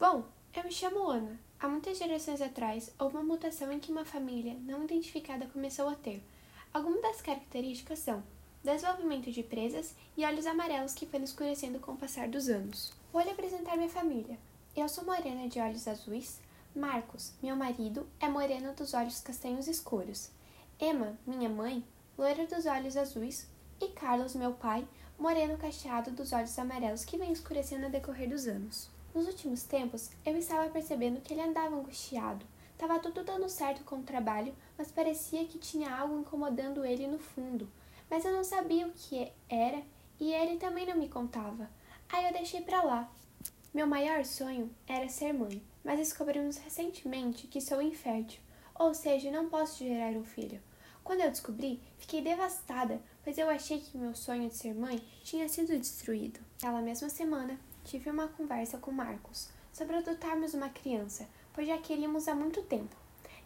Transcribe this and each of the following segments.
Bom, eu me chamo Ana. Há muitas gerações atrás, houve uma mutação em que uma família não identificada começou a ter. Algumas das características são desenvolvimento de presas e olhos amarelos que foram escurecendo com o passar dos anos. Vou lhe apresentar minha família. Eu sou morena de olhos azuis. Marcos, meu marido, é moreno dos olhos castanhos escuros. Emma, minha mãe, loira dos olhos azuis. E Carlos, meu pai, moreno cacheado dos olhos amarelos que vem escurecendo no decorrer dos anos. Nos últimos tempos, eu estava percebendo que ele andava angustiado. Tava tudo dando certo com o trabalho, mas parecia que tinha algo incomodando ele no fundo. Mas eu não sabia o que era e ele também não me contava. Aí eu deixei pra lá. Meu maior sonho era ser mãe, mas descobrimos recentemente que sou infértil, ou seja, não posso gerar um filho. Quando eu descobri, fiquei devastada, pois eu achei que meu sonho de ser mãe tinha sido destruído. Aquela mesma semana, tive uma conversa com Marcos sobre adotarmos uma criança, pois já queríamos há muito tempo.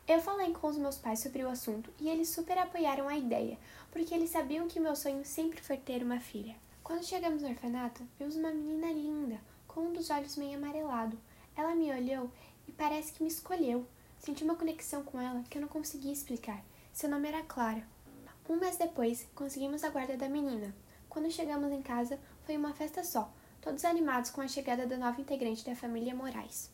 Eu falei com os meus pais sobre o assunto e eles super apoiaram a ideia, porque eles sabiam que meu sonho sempre foi ter uma filha. Quando chegamos no orfanato, vimos uma menina linda, com um dos olhos meio amarelado. Ela me olhou e parece que me escolheu. Senti uma conexão com ela que eu não conseguia explicar. Seu nome era Clara. Um mês depois, conseguimos a guarda da menina. Quando chegamos em casa, foi uma festa só, todos animados com a chegada da nova integrante da família Moraes.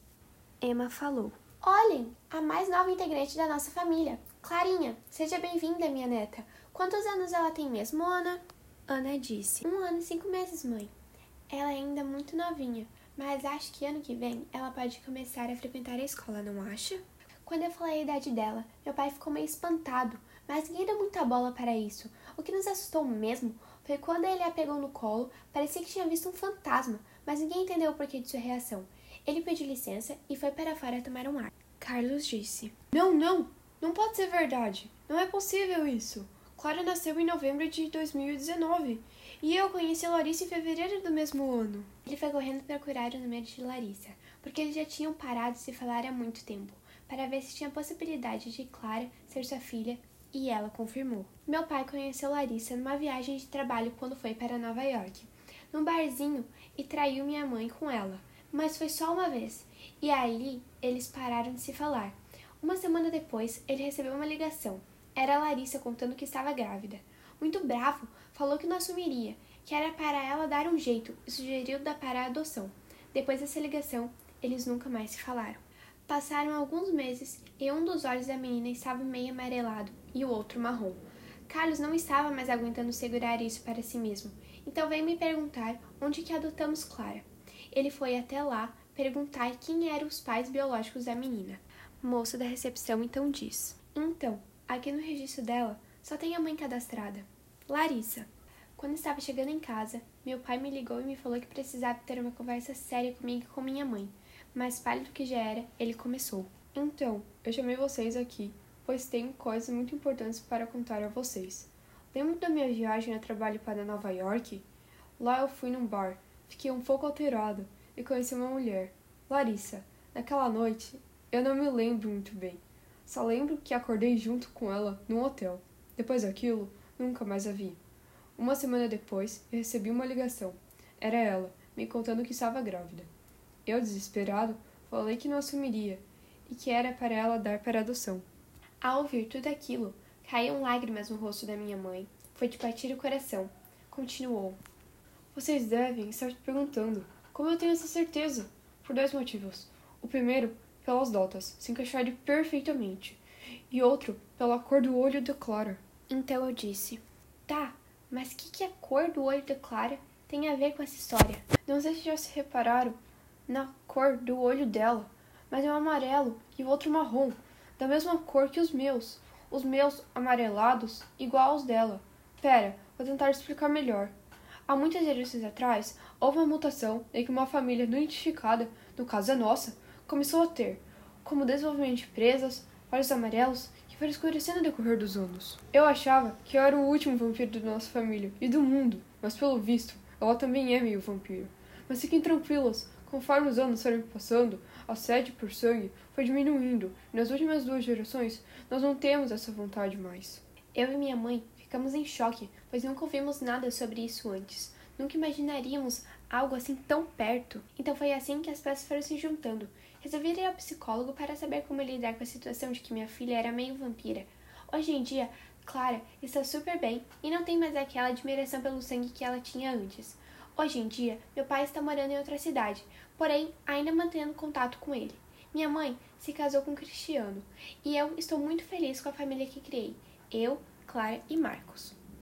Emma falou: Olhem, a mais nova integrante da nossa família, Clarinha. Seja bem-vinda, minha neta. Quantos anos ela tem mesmo, Ana? Ana disse: Um ano e cinco meses, mãe. Ela é ainda muito novinha, mas acho que ano que vem ela pode começar a frequentar a escola, não acha? Quando eu falei a idade dela, meu pai ficou meio espantado, mas ninguém deu muita bola para isso. O que nos assustou mesmo foi quando ele a pegou no colo, parecia que tinha visto um fantasma, mas ninguém entendeu o porquê de sua reação. Ele pediu licença e foi para fora tomar um ar. Carlos disse: Não, não, não pode ser verdade. Não é possível isso. Clara nasceu em novembro de 2019 e eu conheci Larissa em fevereiro do mesmo ano. Ele foi correndo procurar o número de Larissa, porque eles já tinham parado de se falar há muito tempo, para ver se tinha possibilidade de Clara ser sua filha e ela confirmou. Meu pai conheceu Larissa numa viagem de trabalho quando foi para Nova York, num barzinho, e traiu minha mãe com ela. Mas foi só uma vez, e aí eles pararam de se falar. Uma semana depois, ele recebeu uma ligação. Era Larissa contando que estava grávida. Muito bravo, falou que não assumiria, que era para ela dar um jeito e sugeriu dar para a adoção. Depois dessa ligação, eles nunca mais se falaram. Passaram alguns meses e um dos olhos da menina estava meio amarelado e o outro marrom. Carlos não estava mais aguentando segurar isso para si mesmo, então veio me perguntar onde que adotamos Clara. Ele foi até lá perguntar quem eram os pais biológicos da menina. Moça da recepção então diz: Então, aqui no registro dela só tem a mãe cadastrada, Larissa. Quando estava chegando em casa, meu pai me ligou e me falou que precisava ter uma conversa séria comigo e com minha mãe mais pálido que já era, ele começou. Então, eu chamei vocês aqui, pois tenho coisas muito importantes para contar a vocês. Lembro da minha viagem a trabalho para Nova York? Lá eu fui num bar, fiquei um pouco alterado e conheci uma mulher, Larissa. Naquela noite, eu não me lembro muito bem. Só lembro que acordei junto com ela num hotel. Depois daquilo, nunca mais a vi. Uma semana depois, eu recebi uma ligação. Era ela, me contando que estava grávida. Eu, desesperado, falei que não assumiria e que era para ela dar para adoção. Ao ouvir tudo aquilo, caíam lágrimas no rosto da minha mãe. Foi de partir o coração. Continuou. Vocês devem estar se perguntando como eu tenho essa certeza? Por dois motivos. O primeiro, pelas dotas, se encaixarem perfeitamente. E outro, pela cor do olho de Clara. Então eu disse: Tá, mas o que, que a cor do olho de Clara tem a ver com essa história? Não sei se já se repararam, na cor do olho dela, mas é um amarelo e o outro marrom, da mesma cor que os meus. Os meus amarelados, igual aos dela. Pera, vou tentar explicar melhor. Há muitas gerações atrás, houve uma mutação em que uma família não identificada, no caso a nossa, começou a ter, como desenvolvimento de presas, olhos amarelos, que foram escurecendo no decorrer dos anos. Eu achava que eu era o último vampiro da nossa família e do mundo, mas pelo visto, ela também é meio vampiro. Mas fiquem tranquilas, Conforme os anos foram passando, a sede por sangue foi diminuindo, e nas últimas duas gerações nós não temos essa vontade mais. Eu e minha mãe ficamos em choque, pois nunca ouvimos nada sobre isso antes. Nunca imaginaríamos algo assim tão perto. Então foi assim que as peças foram se juntando. Resolvi ir ao psicólogo para saber como lidar com a situação de que minha filha era meio vampira. Hoje em dia, Clara está super bem e não tem mais aquela admiração pelo sangue que ela tinha antes. Hoje em dia, meu pai está morando em outra cidade, porém ainda mantendo contato com ele. Minha mãe se casou com Cristiano e eu estou muito feliz com a família que criei. Eu, Clara e Marcos.